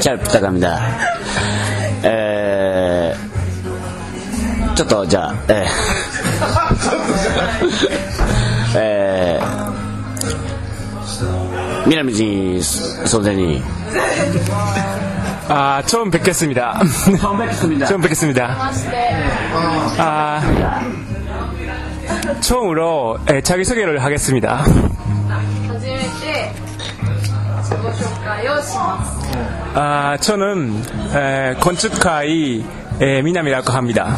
잘 부탁합니다. 에, ちょっとじゃあ、えー、えー、南人総選に 아, 처음 뵙겠습니다. 처음 뵙겠습니다. 처음 뵙겠습니다. 아, 처음으로 예, 자기소개를 하겠습니다. 아, 저는 에, 건축가의 에, 미남이라고 합니다.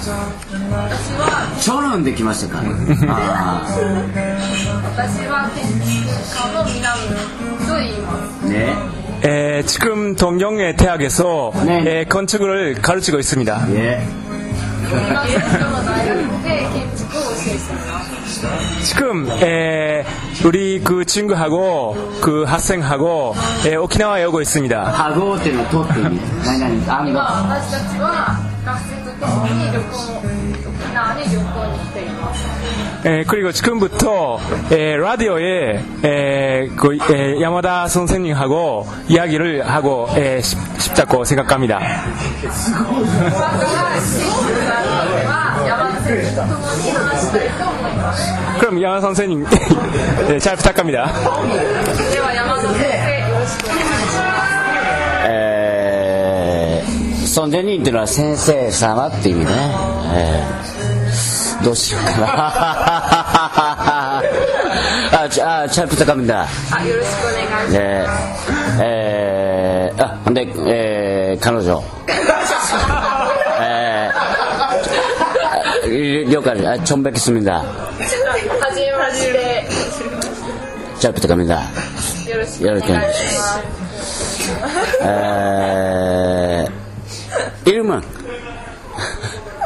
저는 느끼마시까 아. 네. 에, 지금 동경의 대학에서 네. 에, 건축을 가르치고 있습니다. 예. 네, 네. 同じ人の大学で建築を教えています 지금 에, 우리 그 친구하고 그 학생하고 에, 오키나와에 오고 있습니다. ハゴーっていうのは取って意味何々あん今が私たちは学生と共に旅行沖縄に旅行に来ています 에, 그리고 지금부터 에, 라디오에 에, 그, 에, 야마다 선생님하고 이야기를 하고 에, 싶, 싶다고 생각합니다. こ山田 え、チャプ高見だでは山田先生よろしくお願いしますえー、その人っていうのは先生様っていうね、えー、どうしようかな。あチャプ高見だ。あよろしくお願いします。えー、えー、あで、えー、彼女。 ー、了解です。あ、チョンベキスミだ。はじめましてチャップ高見だ。よろしくお願いしますえー、イルマン。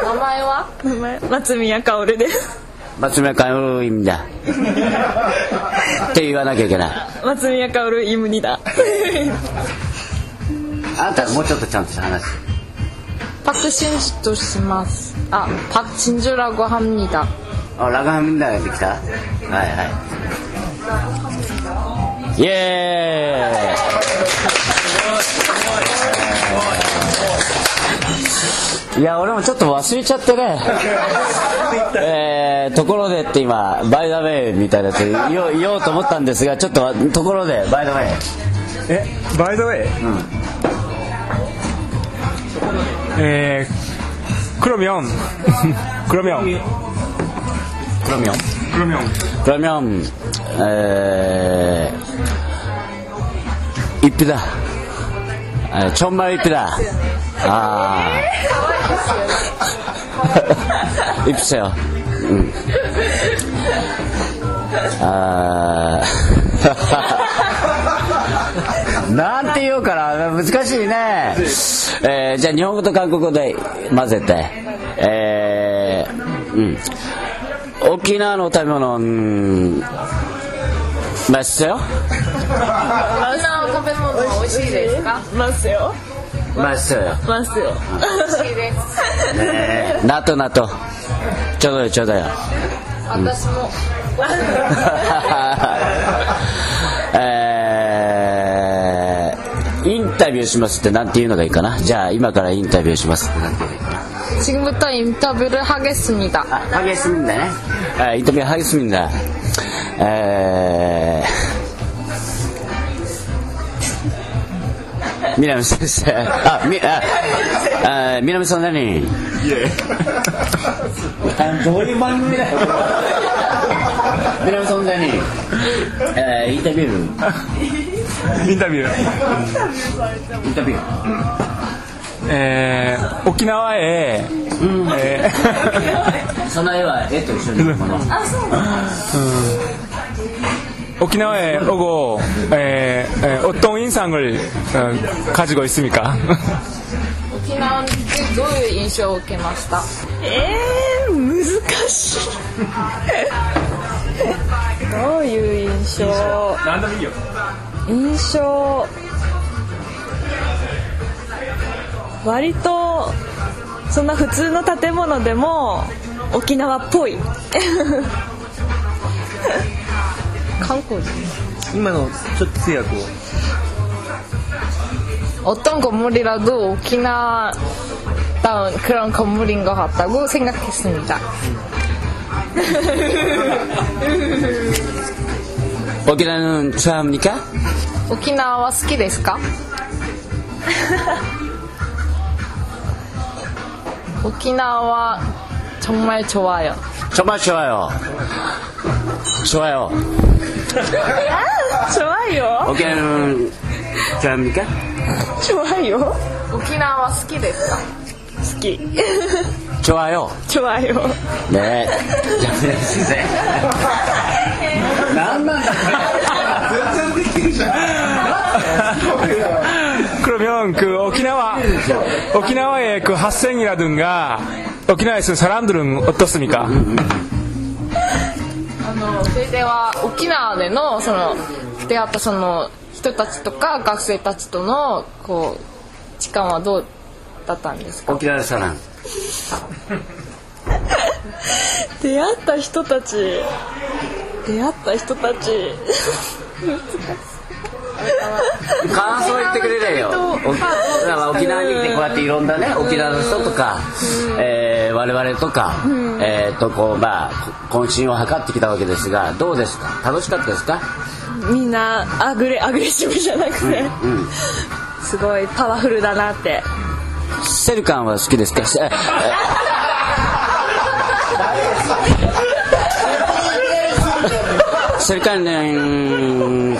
名前は名前松宮薫です松村かおる意味だ。って言わなきゃいけない。松宮薫イムニだあなたもうちょっとちゃんとした話。 박신지도 씨마스 아 박진주라고 합니다 あ、ラガハミンダができたはいはい。イエーイいや、俺もちょっと忘れちゃってね。えー、ところでって今、バイダウェイみたいなやつ言おう言おうと思ったんですが、ちょっとところで、バイダウェイ。 에, by the way. 에, 그러면 그러면 그러면 그러면 그러면 에... 이쁘다. 에, 정말 이쁘다. 아. 이쁘세요. 음. 아. ようかな難しいね、えー、じゃあ日本語と韓国語で混ぜて。えー、うん。沖縄の食べ物うんまよ。沖縄の食べ物美味しいですか？ッすよ。ますよ。よ。美味しいです。なとなと。ちょうどよちょうどよ。私も。인터뷰 しますってなんて言うのがいいかなじゃあ今からインタビューしますってなんて言うのがいいかな 지금부터 인터뷰를 하겠습니다 아, 하겠습니다 네. 아, 인터뷰 하겠습니다 에... 미남 선생 아, 미, 아, 아, 미남 선생님 예 아, 뭐이 방송이래 미남 선생님 에, 인터뷰 인터뷰. 인터뷰 에, 오키나와에 에, その絵は絵と一緒にこの 오키나와에 오고 에, 에, 어떤 인상을 어, 가지고 있습니까? 沖縄についてどういう印象を受けましたえー、難しいどういう印象何でもいいよ 印象割とそんな普通の建物でも沖縄っぽい観光地今のちょっと通訳を 어떤 건물이라도 오키나다운 그런 건물인 것 같다고 생각했습니다. 어디라는 사람입니까? 오키나와 스키 데스까? 오키나와 정말 좋아요. 정말 좋아요. 좋아요. 좋아요. 어깨는 좋아합니까? 좋아요. 오키나와 스키 됐어. 스키. 좋아요. 좋아요. 네. 何なんだ全然できるじゃんクロミョンク沖縄沖縄へ行く八千ギラドゥンが沖縄へすサランドゥン落とすスか、あのそれ。では沖縄でのその出会ったその人たちとか学生たちとのこう時間はどうだったんですか沖縄サラン出会った人たち出会った人たち 感想言ってくれれよ。沖縄に来てこうやっていろんなね、沖縄の人とか、えー我々とか、えーとこうまあこ渾身を図ってきたわけですが、どうですか？楽しかったですか？みんなアグレアグレッシブじゃなくて、うん。すごいパワフルだなってセルカンは好きですか？ええセル acercan en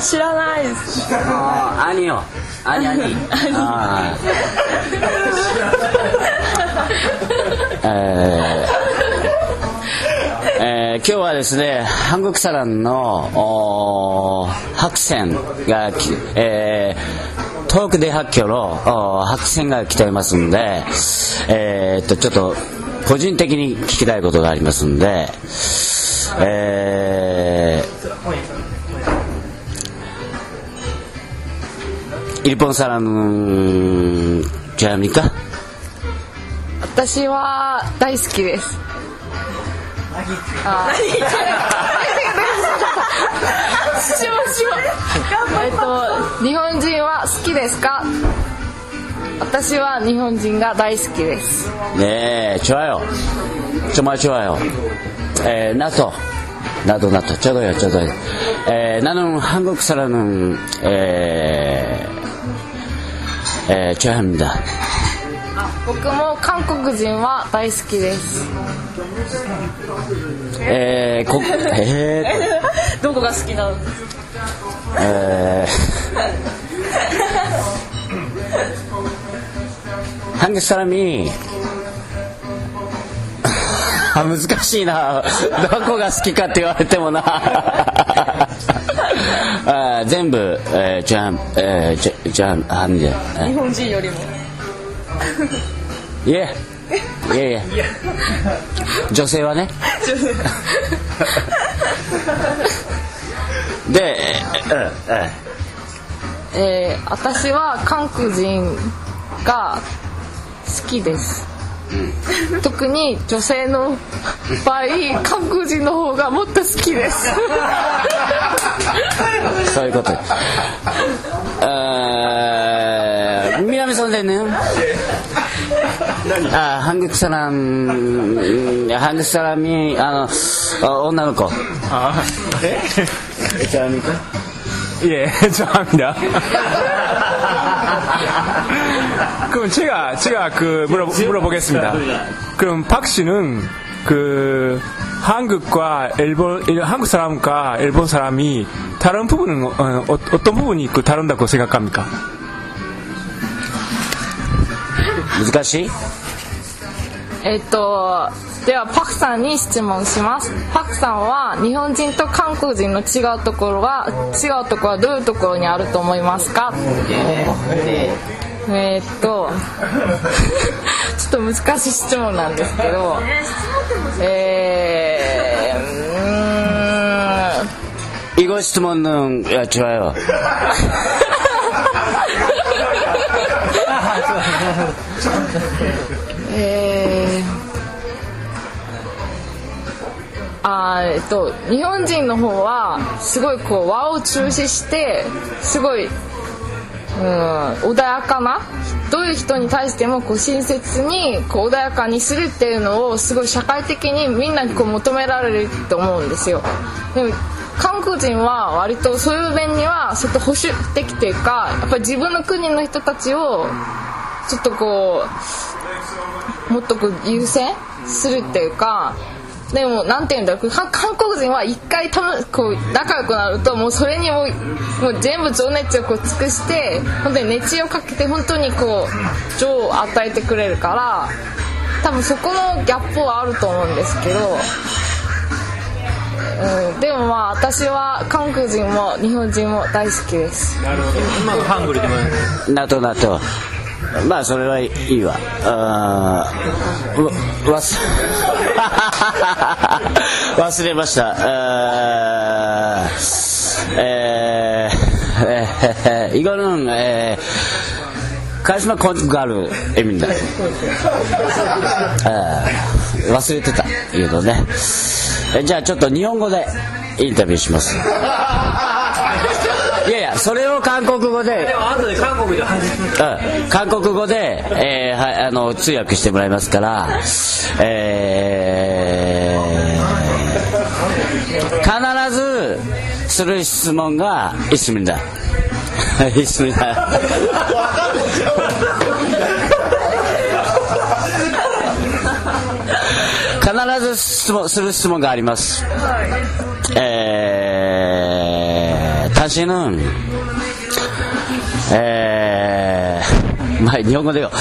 知らないです。あ、兄よ。兄。あ。えー、え、今日はですね、韓国サランの白線が、えー、東北で発キの白線が来ていますので、えー、っとちょっと個人的に聞きたいことがありますんで、えー、イルポンサラム、ジャーミカ私は大好きです。あえっと、日本人は好きですか私は日本人が大好きです 네, 좋아요. 정말 좋아요. 에, 나도, 나도, 나도. 저도요, 저도요. 에, 나는 한국 사람은, 에, 에, 좋아합니다. 僕も韓国人は大好きです 에, 고, 에, どこが好きなの 에, 한국 사람이 아, 難しいなどこが好きかって言われてもなあ全部、えー、じゃん、えー、じゃじゃんあんで日本人よりもいえいえいえ女性はねで、えーええー私は韓国人が好 きです、うん、特に女性の場合韓国人の方がもっと好きです。そういうこと。あ南さんね。あ韓国サラン韓国サラミあの女の子。あえ？チャーミかいえチゃーだ。그럼 제가 제가 그 물어 물어보겠습니다. 그럼 박 씨는 그 한국과 일본 일- 한국 사람과 일본 사람이 다른 부분은 어, 어, 어떤 부분이 그 다른다고 생각합니까? 難しいえっと ではパクさんに質問しますパクさんは日本人と韓国人の違うところは違うところはどういうところにあると思いますかえーっとちょっと難しい質問なんですけどえーうーん 이거質問은 야, 좋아요.え あえっと日本人の方はすごいこう和を中視してすごい、うん、穏やかなどういう人に対してもこう親切にこう穏やかにするっていうのをすごい社会的にみんなにこう求められると思うんですよ。でも韓国人は割とそういう面にはちょっと保守的というかやっぱり自分の国の人たちをちょっとこうもっとこう優先するっていうかでもなんていうんだろう韓国人は一回たむこう仲良くなるともうそれにもうもう全部情熱をこう尽くして本当に熱意をかけて本当にこう情を与えてくれるから多分そこのギャップはあると思うんですけど。うん、でもまあ私は韓国人も日本人も大好きです。なるほど。今のハングルでも。などなど。まあそれはいいわ。あーわ忘忘れました。あーえーえー 이거는 에, 카리스마 건가루 입니다. 아, 忘れてた言うのね。えじゃあちょっと日本語でインタビューします。 いやいや、それを韓国語で、後で韓国で配信するうん韓国語で、えーはい、あの通訳してもらいますから、えー必ずする質問が「いすみだ」「いすみだ」必ず質問する質問があります。えー、다시는 えー、まあ日本語でよ。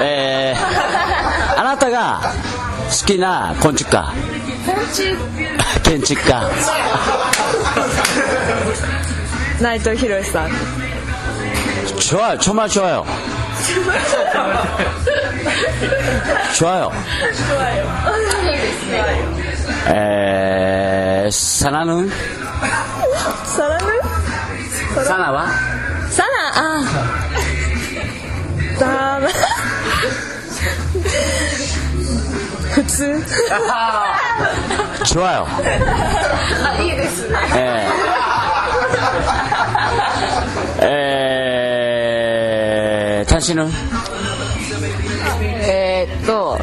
えー、あなたが好きな昆虫家。建築家。内藤博さん 좋아요. 정말 좋아요. 좋아요. 에, 사나는? サラヌ 사나와? さああだ普通。Trial あいいですね。えー、えー、の？えー、っと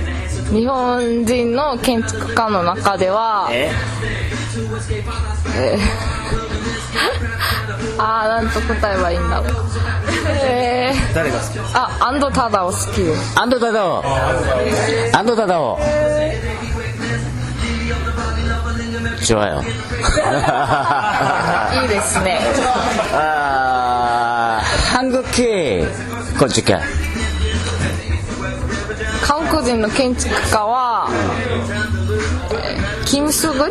日本人の建築家の中ではえ、え ああなんと答えばいいんだろうえー、誰が好きですか？あアンドタダオ好きアンドタダオアンドタダオよ。いいですね。ああ韓国人の建築家は、えー、キム・スグン？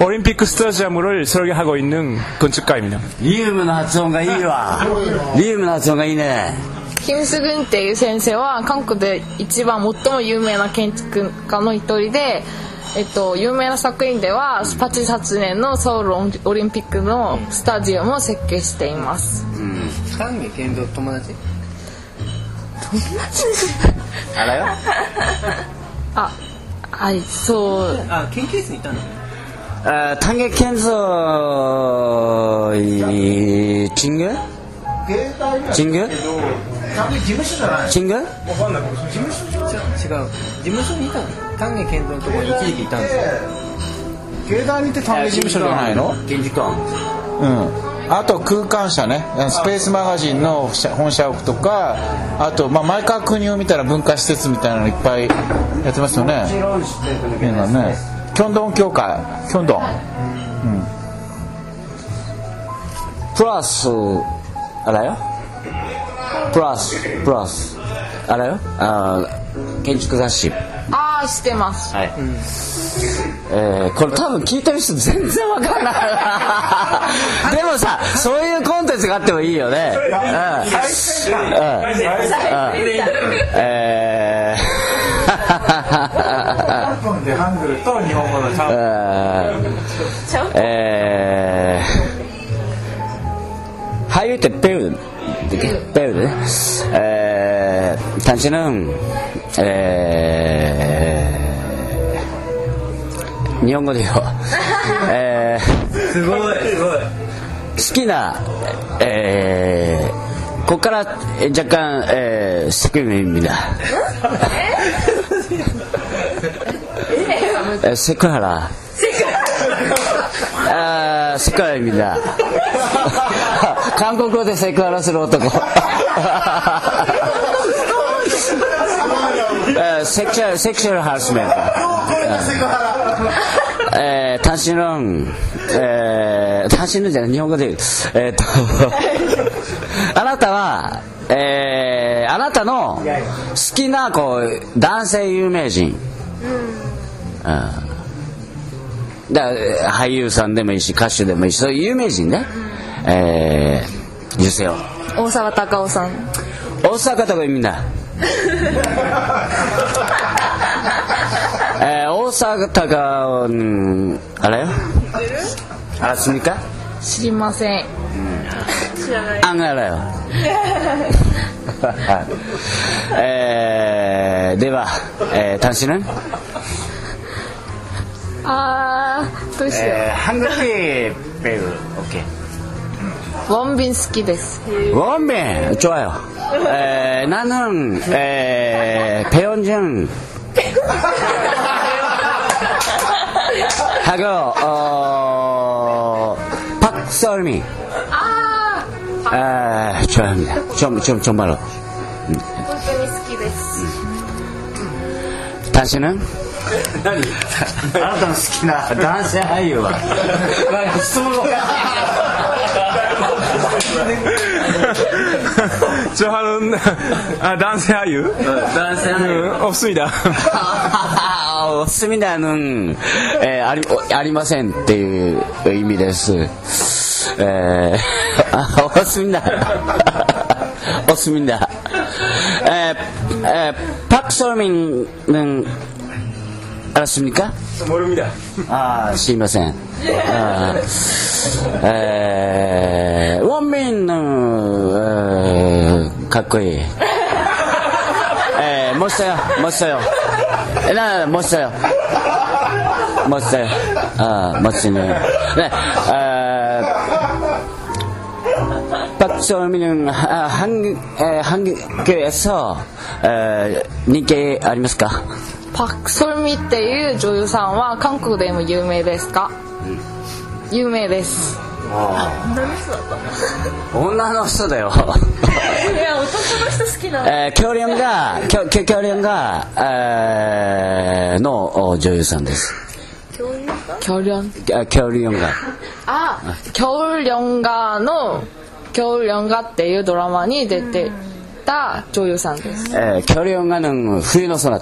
올림픽 스타디움을 설계하고 있는 건축가입니다. 리음은発音がいいわ. 리음은 発音がいいね.ーキム・スグンっていう先生は韓国で一番最も有名な建築家の一人で えっと、有名な作品では88年のソウルオリンピックのスタジアムを設計しています丹下健三友達あらよあはいそうあ研究室にいたんだ あ丹下健三いチングチングチング違う事務所にいたの丹下健三のところに一時期いたんですよ芸大にって丹下事務所じゃないの現実感うんあと空間社ねスペースマガジンの本社屋とかあと、まあ、前川国を見たら文化施設みたいなのいっぱいやってますよね今ねキョンドン協会キョンドン。プラスあらよ？プラスプラス。あらよ？あ建築雑誌。ああしてます。はい、えーこれ多分聞いてる人全然わかんない。でもさそういうコンテンツがあってもいいよね。うん。うん。うん。えーでハングルと日本語のちゃえー俳優って배우 배우 네 에, 당신은 에, 일본어로요. 에, すごいすごい好きな、えー、ここからえ若干、えー、セクメ입니다 예, 세크하 라. 아, 세크하입니 다. 한국어 대 세크하라 쓰는 오토 고. 섹슈 얼, 섹슈얼 하라스멘 트. えー、単身論、えー、単身論じゃない、日本語で言う。えー、っと、あなたは、えー、あなたの好きなこう男性有名人うん。だから俳優さんでもいいし、歌手でもいいし、そういう有名人ね。えー、女性を。大沢たかおさん大阪とか意味だ。えー、大阪が、うん、あれよあらすみか？知りませんあんがらよ。えー、では、えー、単身ね。 あーどうしよえー、ハングリーベル、オッケー。うウォンビン好きです원빈 좋아요. 에, 나는 에, 배현준 하고 어, 박설미あ에, 좋아합니다. 좀, 좀, 정말로. ー本当に好きです 당신은? 何？あなたの好きな男性俳優は？なんか質問ちょはるあ男性俳優？男性俳優、うん、おすみだ。おすみだん、えー、ありありませんっていう意味です。えー、あ おすみだ。おすみだ。えー、えー、パク・ソルミン 알았습니까? 모릅니다. 아, すいません. 아, 에, 원민은 에, かっこいい. 에, 멋져요, 멋져요. 나 멋져요. 멋져요. 아, 멋지네. 네, 에, 박sol민은 아, 한, 에, 한국에서 에, 인기 ありますか? パク・ソルミっていう女優さんは韓国でも有名ですか、有名です。女の人だよ。いや男の人好きなの。えー、恐竜が、恐恐恐竜が、えー、のお女優さんです。キョリョンあ恐竜が。あキョリョンガのキョリョンガっていうドラマに出てた女優さんです。えー、恐竜がの冬のそな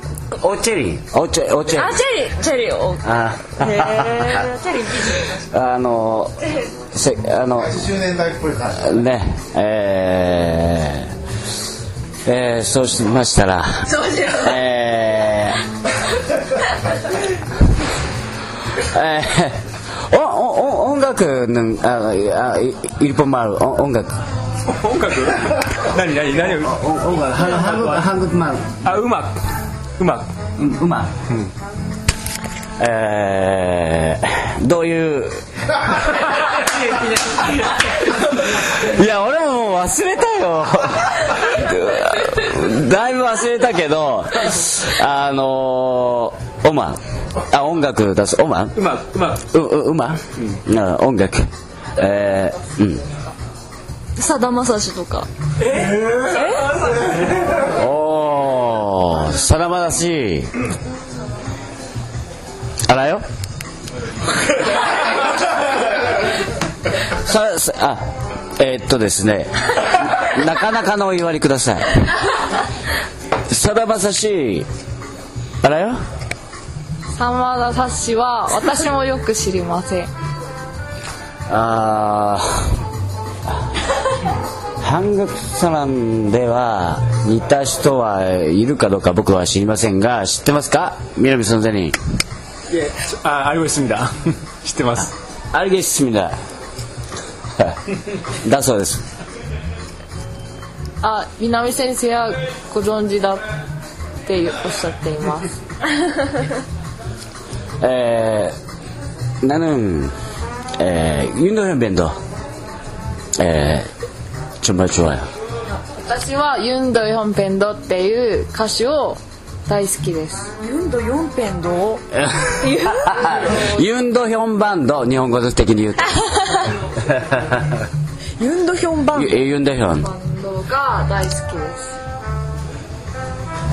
おチェリー。おチェおチェリー。あチェリー。チェリーをあ。へえチェリーあのせあの80年代っぽい感じ。ねえーえー、そうしましたらそうしよう。えー、ええ、おおお音楽のああ一本もある。お音楽。音楽？何何何音楽。韓国マンあうまく。うん馬。うん。えー、どういう？いや俺ももう忘れたよ。だいぶ忘れたけどあのー、オマあ音楽出す。オマうまうまううま、うん、音楽。えー、うん。さだまさしとか。えー、え？ーさだまだし。あらよ。ささあえーっとですね。なかなかのお言われください。さだまさし。あらよ。真田さしは私もよく知りません。あー半額サランでは似た人はいるかどうか僕は知りませんが知ってますか？南선생님 예, 아, 알고 있습니 다. 知ってます.です.っておっしゃっています。えー、 정말 좋아요 私はユンド・ヨンペンドっていう歌手を大好きですユンド4ペンドユンドヒョンバンド日本語的に言うとユンドヒョンバンドユユンドヒョンバンドが大好きで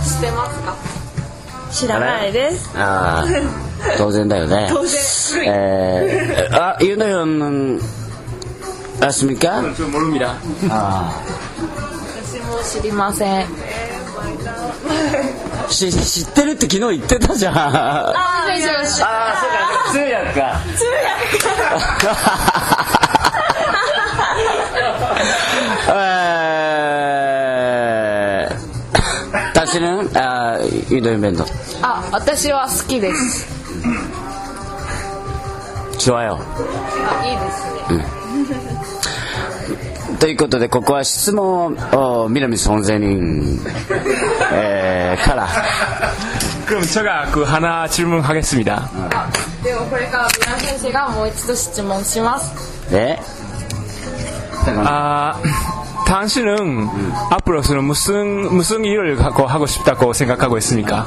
す知ってますか知らないですああ当然だよね当然えー、あユンドヒョン あすみか 저 모릅니다 あ私も知りませんあし知ってるって昨日言ってたじゃんああ先生は知あそうか通訳か通訳えー、다시는아ユンドヒョン밴드 あ私は好きです 좋아요 あいいですね ということでここは質問を南선생님えーから 그럼 제가 그 하나 질문하겠습니다 ではこれからビラ先生がもう一度質問します 네 아 당신은 앞으로서는 무슨 무슨 일을 하고 하고 싶다고 생각하고 있습니까?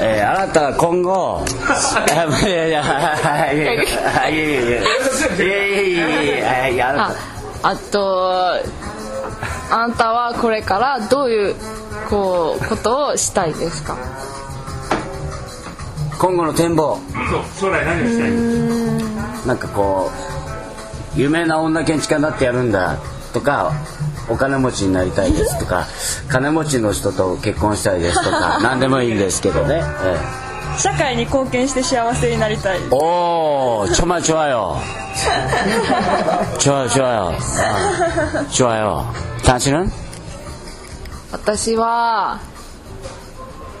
えーあなたは今後あいやいやいやいやい あとあなたはこれからどういうこうことをしたいですか？今後の展望。将来何をしたいなんかこう有名な女建築家になってやるんだとかお金持ちになりたいですとか金持ちの人と結婚したいですとか 何でもいいんですけどね、ええ社会に貢献して幸せになりたい 오 정말 좋아요 좋아요 좋아요 아, 좋아요 당신은? 私は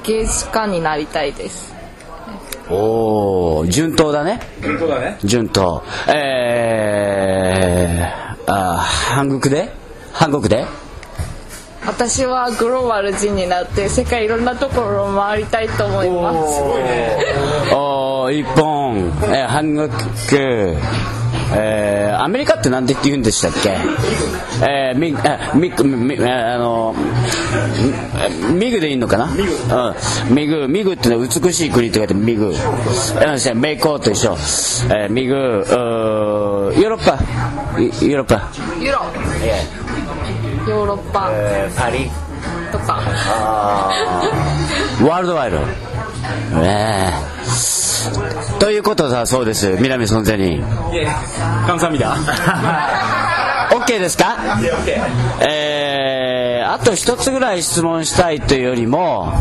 芸術家になりたいです 오順当だね 그거네. 順当えー、あ韓国で韓国で 私はグローバル人になって世界いろんなところを回りたいと思います。お一本、えー、韓国えー、アメリカって何て言うんでしたっけ？えー、ミあミミミあのミグでいいのかな？うん、ミグミグってのは美しい国って書いてミグうんメイコーと一緒、えー、ミグヨーロッパ。ヨーロッパ。ユロヨーロッパ、えー、パリ。とか。ワールドワイド。ねえ。ということだそうです。南存在人感謝みだ。OK ですか、えー、あと一つぐらい質問したいというよりも、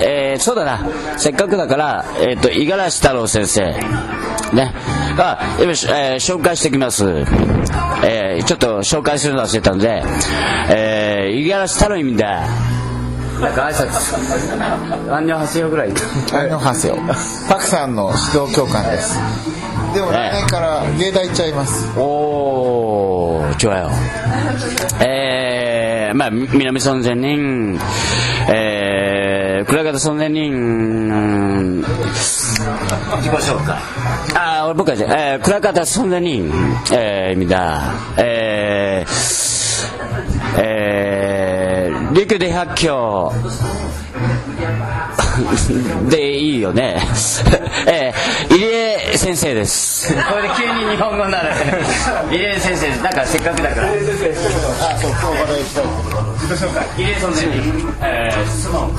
えー、そうだな。せっかくだから、えー、と五十嵐太郎先生。ね。あ、えー、紹介してきます。えー、ちょっと紹介するの忘れたんで、えー、五十嵐頼みだ。なんか挨拶、アンニョハセヨぐらい？アンニョハセヨ。パクさんの指導教官です。でも来年から芸大行っちゃいます。おー、ちょよ。えー、まあ、南三千人。えー、クラゲとその年人、行きましょうか。あ、俺僕はじゃ、えー、クラゲとその年人、えー、味だ、えー、えー、陸で百強。いいよね。えー、入江先生です。これで急に日本語になる。入江先生です。なんかせっかくだから。あ、そう、今日から行きたい。入江先生に、えー、質問。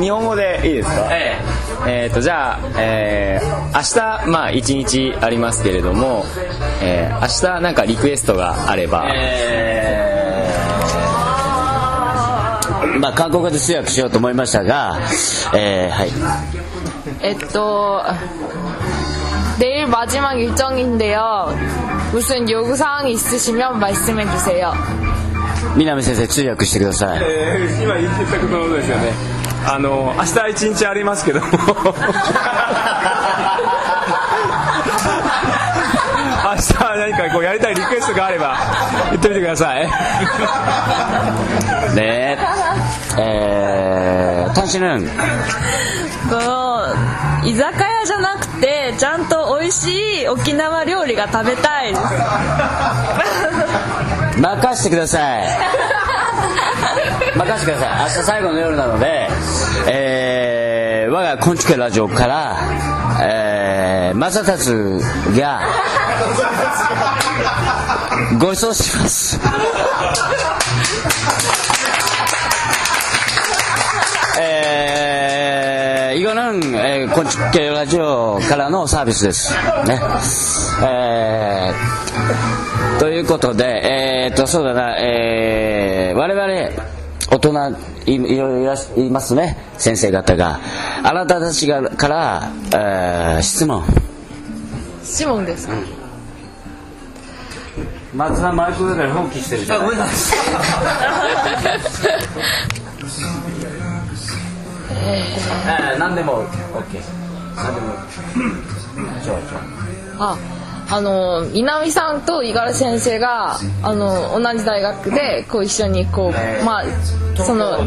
日本語でいいですか？ええー、とじゃあ、えー、明日まあ一日ありますけれども、えー、明日なんかリクエストがあれば、えー、まあ韓国語で通訳しようと思いましたが、えー、はい。えっと내일 마지막 일정인데요. 무슨 요구사항이 있으시면 말씀해 주세요. 南先生通訳してください。えー今言ったことのことですよねあの明日一日ありますけど も明日何かこうやりたいリクエストがあれば言ってみてください。ねえー、単身는그居酒屋じゃなくてちゃんと美味しい沖縄料理が食べたい。で す任せてください。任せてください。明日最後の夜なので、えー、我がこんちけラジオから、えー、正達がご馳走します。えー、イゴナン、えー、こんち系ラジオからのサービスです。ね。えー、ということで、えー、っと、そうだな、えー、我々、大人いいろいろいますね。先生方が。あなたたちがから、えー、質問。質問ですか、うん松田マイクで放棄してるじゃん。ごめんなさい。えー、何でも OK。何でも。ああの南さんと五十嵐先生があの同じ大学でこう一緒にこう、まあ、その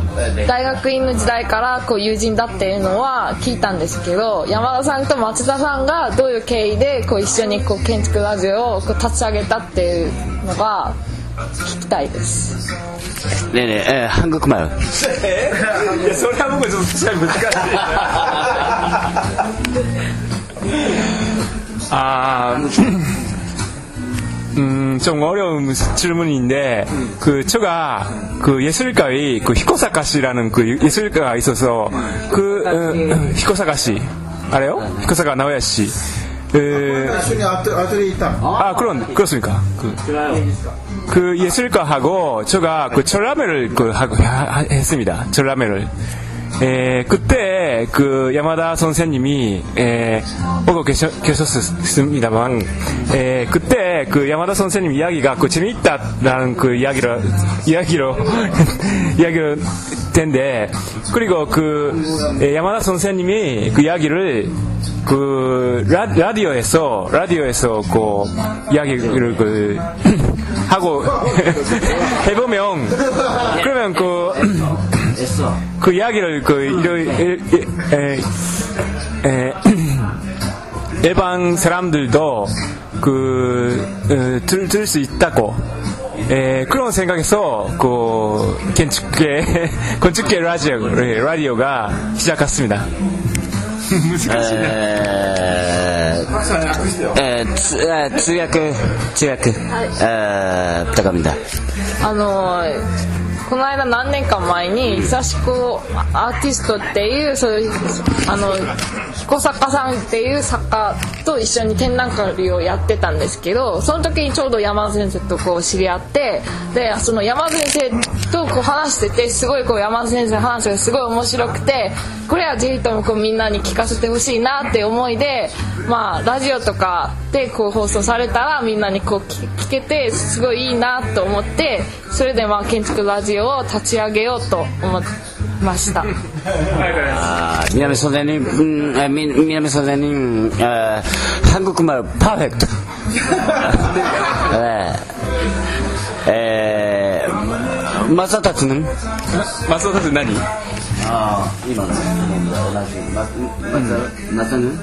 大学院の時代からこう友人だっていうのは聞いたんですけど山田さんと松田さんがどういう経緯でこう一緒にこう建築ラジオをこう立ち上げたっていうのが聞きたいです。ねえねえ、えー、いや それは僕ちょっと難しい。아, 음, 음, 좀 어려운 질문인데, 그, 제가, 그 예술가의, 그, 히코사카시라는 그 예술가가 있어서, 그, 어, 히코사카시, 알아요? 히코사카 나오야씨. 그, 아, 그런, 그렇습니까. 그, 그 예술가하고, 제가 그 철라멜을, 그, 하고, 했습니다. 철라멜을. 에, 그때 그 야마다 선생님이 에, 보고 계셨, 계셨습니다만 에, 그때 그 야마다 선생님 이야기가 그 재미있다라는 그 이야기로 이야기로 이야기로 텐데 그리고 그 에, 야마다 선생님이 그 이야기를 그 라, 라디오에서 라디오에서 그 이야기를 그 하고 해보면 그러면 그, 애써. 그 이야기를 그 일요일 일방 예, 예, 예. 사람들도 어, 그들을 수 있다고 에, 그런 생각에서 그 건축계 건축계 라디오 라디오가 시작했습니다. 에, 에, 에, 通訳通訳 그, 그, 에, 부탁합니다. 아, あのこの間何年か前に久し子アーティストっていうそういうあの彦坂さんっていう作家と一緒に展覧会をやってたんですけどその時にちょうど山田先生とこう知り合ってでその山田先生とこう話しててすごいこう山田先生の話がすごい面白くてこれはぜひともこうみんなに聞かせてほしいなって思いでまあラジオとかでこう放送されたらみんなにこう聞聞けてすごいいいなと思ってそれでまあ建築ラジを立ち上げようと思いました。 아, 미나미 선생님, 음, 아, 미, 미나미 선생님, 어, 한국말 퍼펙트. 네. 에, 마사타츠는? 松尾さんって何 아, 이만. 마사는?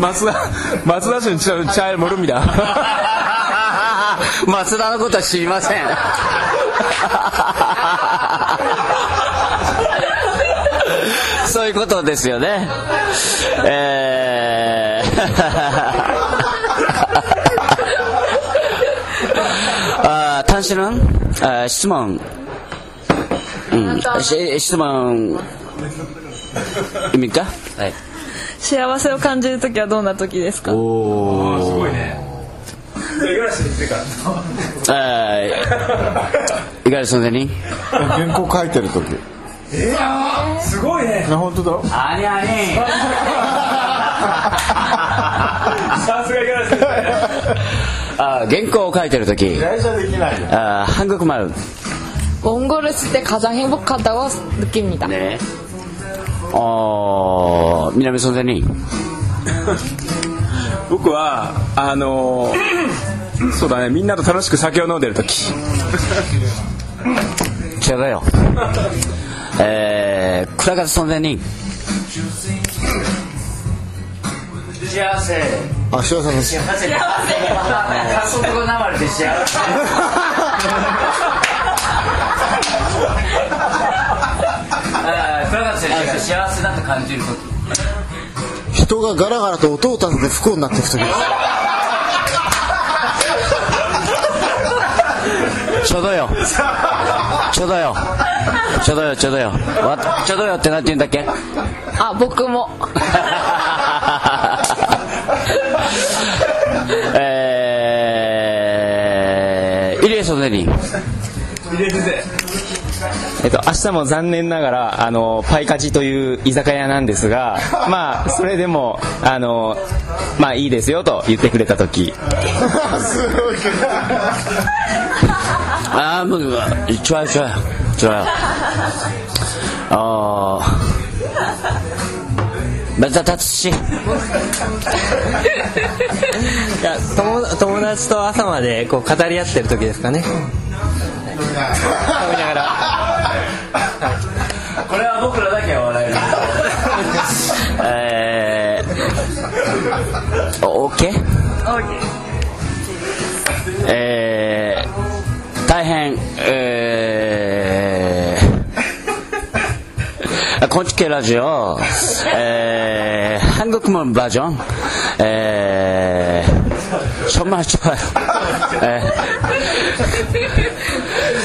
松田松田氏ちょ잘 모릅니다 松田のことは知りません。 そういうことですよね。えー、あ単身のあ質問、うん、し質問、いいか？はい。幸せを感じる時はどんな時ですか？おー。すごいね。えー、いかがですかね原稿書いてる時すごいねあ本当だあにあにさすが五十嵐先生あ原稿を書いてる時会社できないよあ한국말 원고를 쓸 때 가장 행복하다고 느낍니다. 네. 어, 미나미 선생님. 僕はあのーそうだねみんなと楽しく酒を飲んでる時 よえー、幸せあ幸せ幸せ幸せ選手幸せだと感じる時人がガラガラと音を立てて不幸になっていく時ですちょうどよちょうどよ。ちょうどよちょだよ。わちょだよってなんて言うんだっけ？あ僕も。えー、イリエス・ゼリンイリエス・ゼえっと、明日も残念ながらあのパイカジという居酒屋なんですが、まあ、それでもあの、まあ、いいですよと言ってくれた時。すごい 아, あ,좋아 요, 좋아 요. 좋아 요. 어, あ。타타츠 씨. いや友友達と朝までこう語り合ってる時ですかね。飲みながら、これは僕らだけは笑えるえー OK? OK えー 여행 건축계 라디오 한국 문화 에, 정말 좋아요.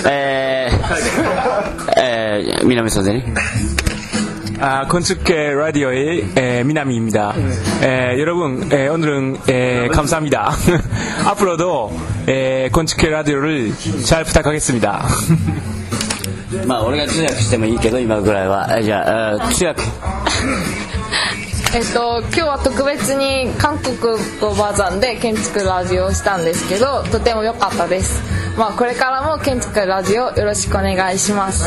에, 에, 에, 미나미 선생님. 아, 건축계 라디오의 에, 미남이입니다. 에, 여러분, 에, 오늘은 에, 감사합니다. 앞으로도 에, 건축계 라디오를 잘 부탁하겠습니다. まあ俺が通訳してもいいけど今ぐらいはえじゃあえー通訳えっと、今日は特別に韓国語バージョンで建築ラジオをしたんですけどとても良かったです、まあ、これからも建築ラジオよろしくお願いします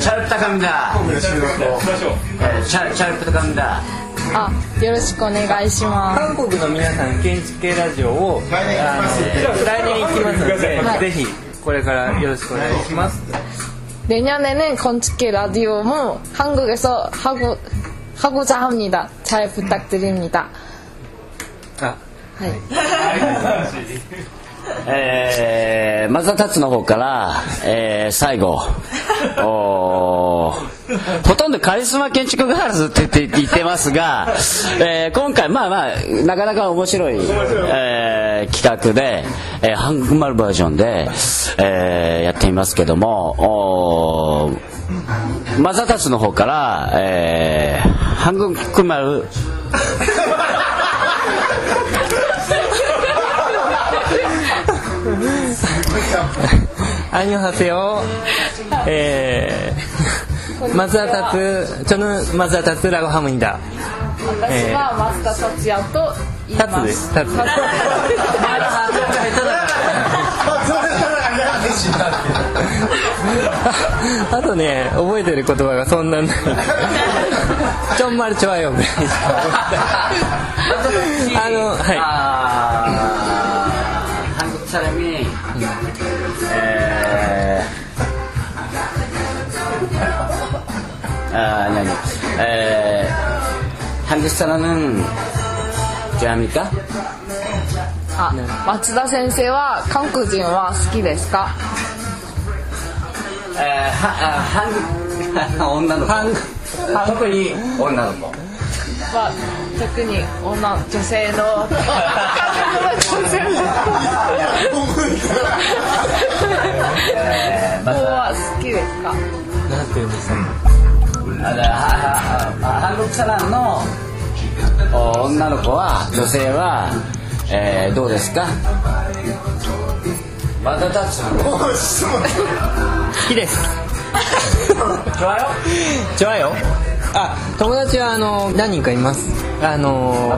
잘 부탁합니다. 네, 잘, 잘 부탁합니다. あよろしくお願いします韓国の皆さん建築系ラジオをあの来年行きますので、はいぜひこれからよろしくお願いします 내년에는 건축계 라디오も 한국에서 하고, 하고자 합니다 잘 부탁드립니다 あはいえー、マザタツの方から、えー、最後、おー ほとんどカリスマ建築ガールズって言って言ってますが、えー、今回まあまあ、なかなか面白い、え えー企画で、えー、韓国丸バージョンで、えーやっていますけどもおーマザタツの方から、えー、韓国丸 안녕하세요. 에, 마즈아타츠, 저는 마즈아타츠라고 합니다. 私は増田達也と言いまタツですす。タツ。あとね、覚えてる言葉がそんなない。ちょんまるちょわよぐらいしか覚えてない。あの、はい。 아, 아니, 아니. 에, 한국 사람은 좋아합니까? あ松田先生は韓国人は好きですか 에, 하, 아, 한국女の子 特に女の子は特に女女性の女性の子は好きですかなんて言うんですか 韓クサランの女の子は女性は、えー、どうですか？またタッチ好きです。あ友達はあの何人かいます。あの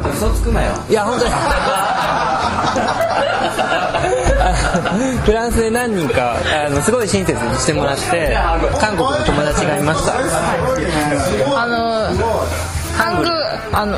ー、いや本当に。フランスで何人かあのすごい親切にしてもらって韓国の友達がいました。あのあの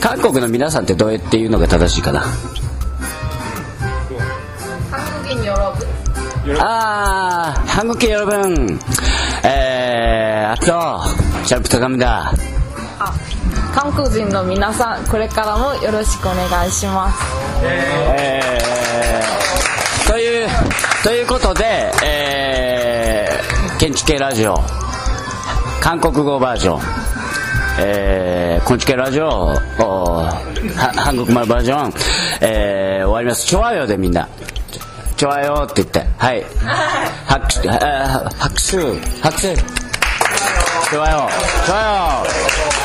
韓国の皆さんってどうやって言うのが正しいかな 한국인 여러분 아 한국계 여러분 에, 앞서 잘 부탁합니다 아, 한국인の皆さんこれからもよろしくお願いしますえーというということで、えー、建築系ラジオ韓国語バージョン、 えー、建築系ラジオお韓国丸バージョン、えー、終わります。ちょわよでみんな。ちょわよって言って。はい。拍手、拍手、拍手。ちょわよ。ちょわよ。